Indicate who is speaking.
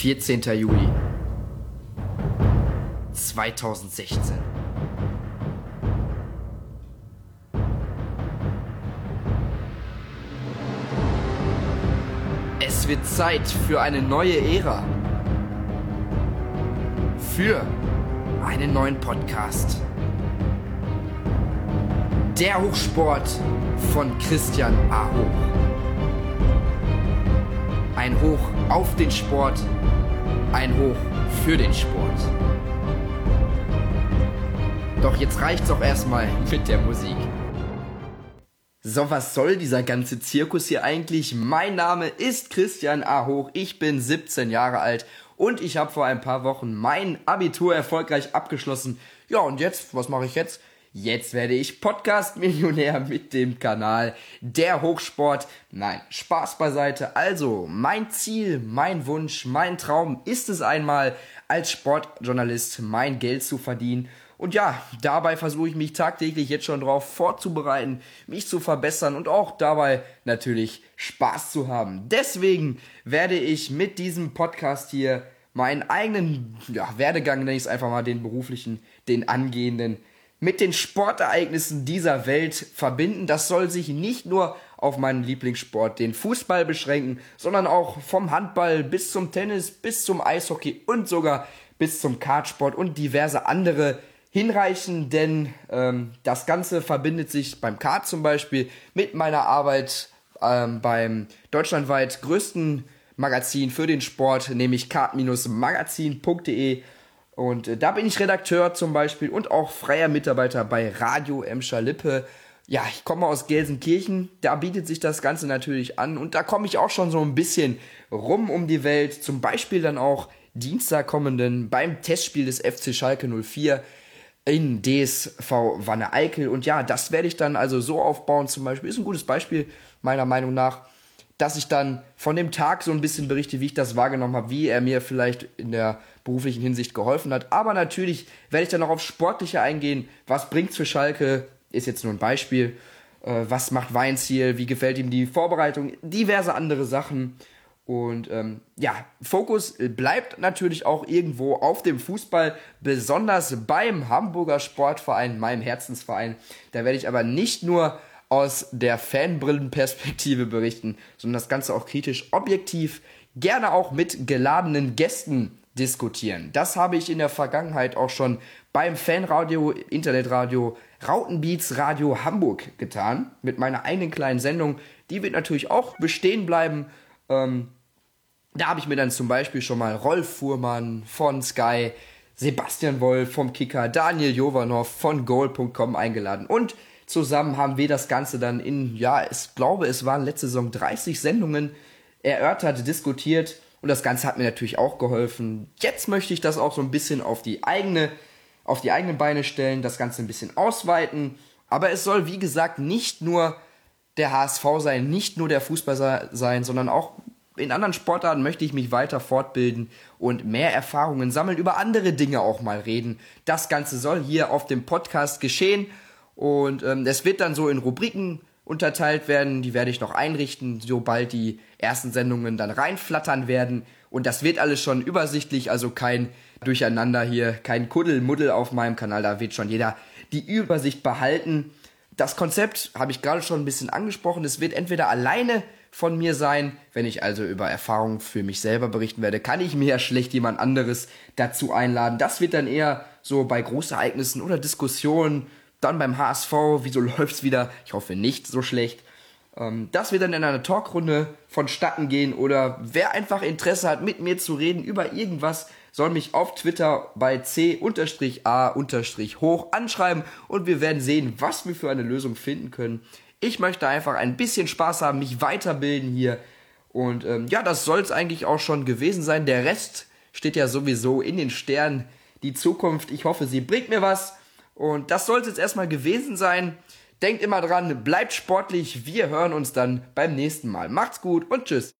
Speaker 1: 14. Juli 2016. Es wird Zeit für eine neue Ära. Für einen neuen Podcast. Der Hochsport von Christian A. Hoch. Ein Hoch auf den Sport, ein Hoch für den Sport. Doch jetzt reicht's auch erstmal mit der Musik. So, was soll dieser ganze Zirkus hier eigentlich? Mein Name ist Christian A. Hoch, ich bin 17 Jahre alt und ich habe vor ein paar Wochen mein Abitur erfolgreich abgeschlossen. Ja, und jetzt, was mache ich jetzt? Jetzt werde ich Podcast-Millionär mit dem Kanal Der Hochsport. Nein, Spaß beiseite. Also, mein Ziel, mein Wunsch, mein Traum ist es einmal, als Sportjournalist mein Geld zu verdienen. Und ja, dabei versuche ich mich tagtäglich jetzt schon drauf vorzubereiten, mich zu verbessern und auch dabei natürlich Spaß zu haben. Deswegen werde ich mit diesem Podcast hier meinen eigenen ja, Werdegang, nenne ich es einfach mal, den beruflichen, den angehenden, mit den Sportereignissen dieser Welt verbinden. Das soll sich nicht nur auf meinen Lieblingssport, den Fußball, beschränken, sondern auch vom Handball bis zum Tennis, bis zum Eishockey und sogar bis zum Kartsport und diverse andere hinreichen, denn ähm, das Ganze verbindet sich beim Kart zum Beispiel mit meiner Arbeit ähm, beim deutschlandweit größten Magazin für den Sport, nämlich kart-magazin.de und äh, da bin ich Redakteur zum Beispiel und auch freier Mitarbeiter bei Radio Emscher Lippe. Ja, ich komme aus Gelsenkirchen, da bietet sich das Ganze natürlich an und da komme ich auch schon so ein bisschen rum um die Welt. Zum Beispiel dann auch Dienstag kommenden beim Testspiel des FC Schalke 04 in DSV Wanne Eickel. Und ja, das werde ich dann also so aufbauen. Zum Beispiel ist ein gutes Beispiel meiner Meinung nach dass ich dann von dem Tag so ein bisschen berichte, wie ich das wahrgenommen habe, wie er mir vielleicht in der beruflichen Hinsicht geholfen hat. Aber natürlich werde ich dann auch auf Sportliche eingehen. Was bringt's für Schalke? Ist jetzt nur ein Beispiel. Äh, was macht Weinziel? Wie gefällt ihm die Vorbereitung? Diverse andere Sachen. Und ähm, ja, Fokus bleibt natürlich auch irgendwo auf dem Fußball, besonders beim Hamburger Sportverein, meinem Herzensverein. Da werde ich aber nicht nur aus der Fanbrillenperspektive berichten, sondern das Ganze auch kritisch objektiv, gerne auch mit geladenen Gästen diskutieren. Das habe ich in der Vergangenheit auch schon beim Fanradio, Internetradio, Rautenbeats Radio Hamburg getan, mit meiner eigenen kleinen Sendung. Die wird natürlich auch bestehen bleiben. Ähm, da habe ich mir dann zum Beispiel schon mal Rolf Fuhrmann von Sky, Sebastian Wolf vom Kicker, Daniel Jovanov von Goal.com eingeladen und zusammen haben wir das Ganze dann in, ja, ich glaube, es waren letzte Saison 30 Sendungen erörtert, diskutiert und das Ganze hat mir natürlich auch geholfen. Jetzt möchte ich das auch so ein bisschen auf die eigene, auf die eigenen Beine stellen, das Ganze ein bisschen ausweiten. Aber es soll, wie gesagt, nicht nur der HSV sein, nicht nur der Fußball sein, sondern auch in anderen Sportarten möchte ich mich weiter fortbilden und mehr Erfahrungen sammeln, über andere Dinge auch mal reden. Das Ganze soll hier auf dem Podcast geschehen. Und ähm, es wird dann so in Rubriken unterteilt werden, die werde ich noch einrichten, sobald die ersten Sendungen dann reinflattern werden. Und das wird alles schon übersichtlich, also kein Durcheinander hier, kein Kuddelmuddel auf meinem Kanal, da wird schon jeder die Übersicht behalten. Das Konzept habe ich gerade schon ein bisschen angesprochen. Es wird entweder alleine von mir sein, wenn ich also über Erfahrungen für mich selber berichten werde, kann ich mir ja schlecht jemand anderes dazu einladen. Das wird dann eher so bei Großereignissen oder Diskussionen dann beim HSV, wieso läuft's wieder? Ich hoffe nicht so schlecht. Ähm, das wird dann in einer Talkrunde vonstatten gehen oder wer einfach Interesse hat, mit mir zu reden über irgendwas, soll mich auf Twitter bei c-a-hoch anschreiben und wir werden sehen, was wir für eine Lösung finden können. Ich möchte einfach ein bisschen Spaß haben, mich weiterbilden hier. Und ähm, ja, das soll es eigentlich auch schon gewesen sein. Der Rest steht ja sowieso in den Sternen. Die Zukunft, ich hoffe, sie bringt mir was. Und das sollte es erstmal gewesen sein. Denkt immer dran, bleibt sportlich. Wir hören uns dann beim nächsten Mal. Macht's gut und tschüss.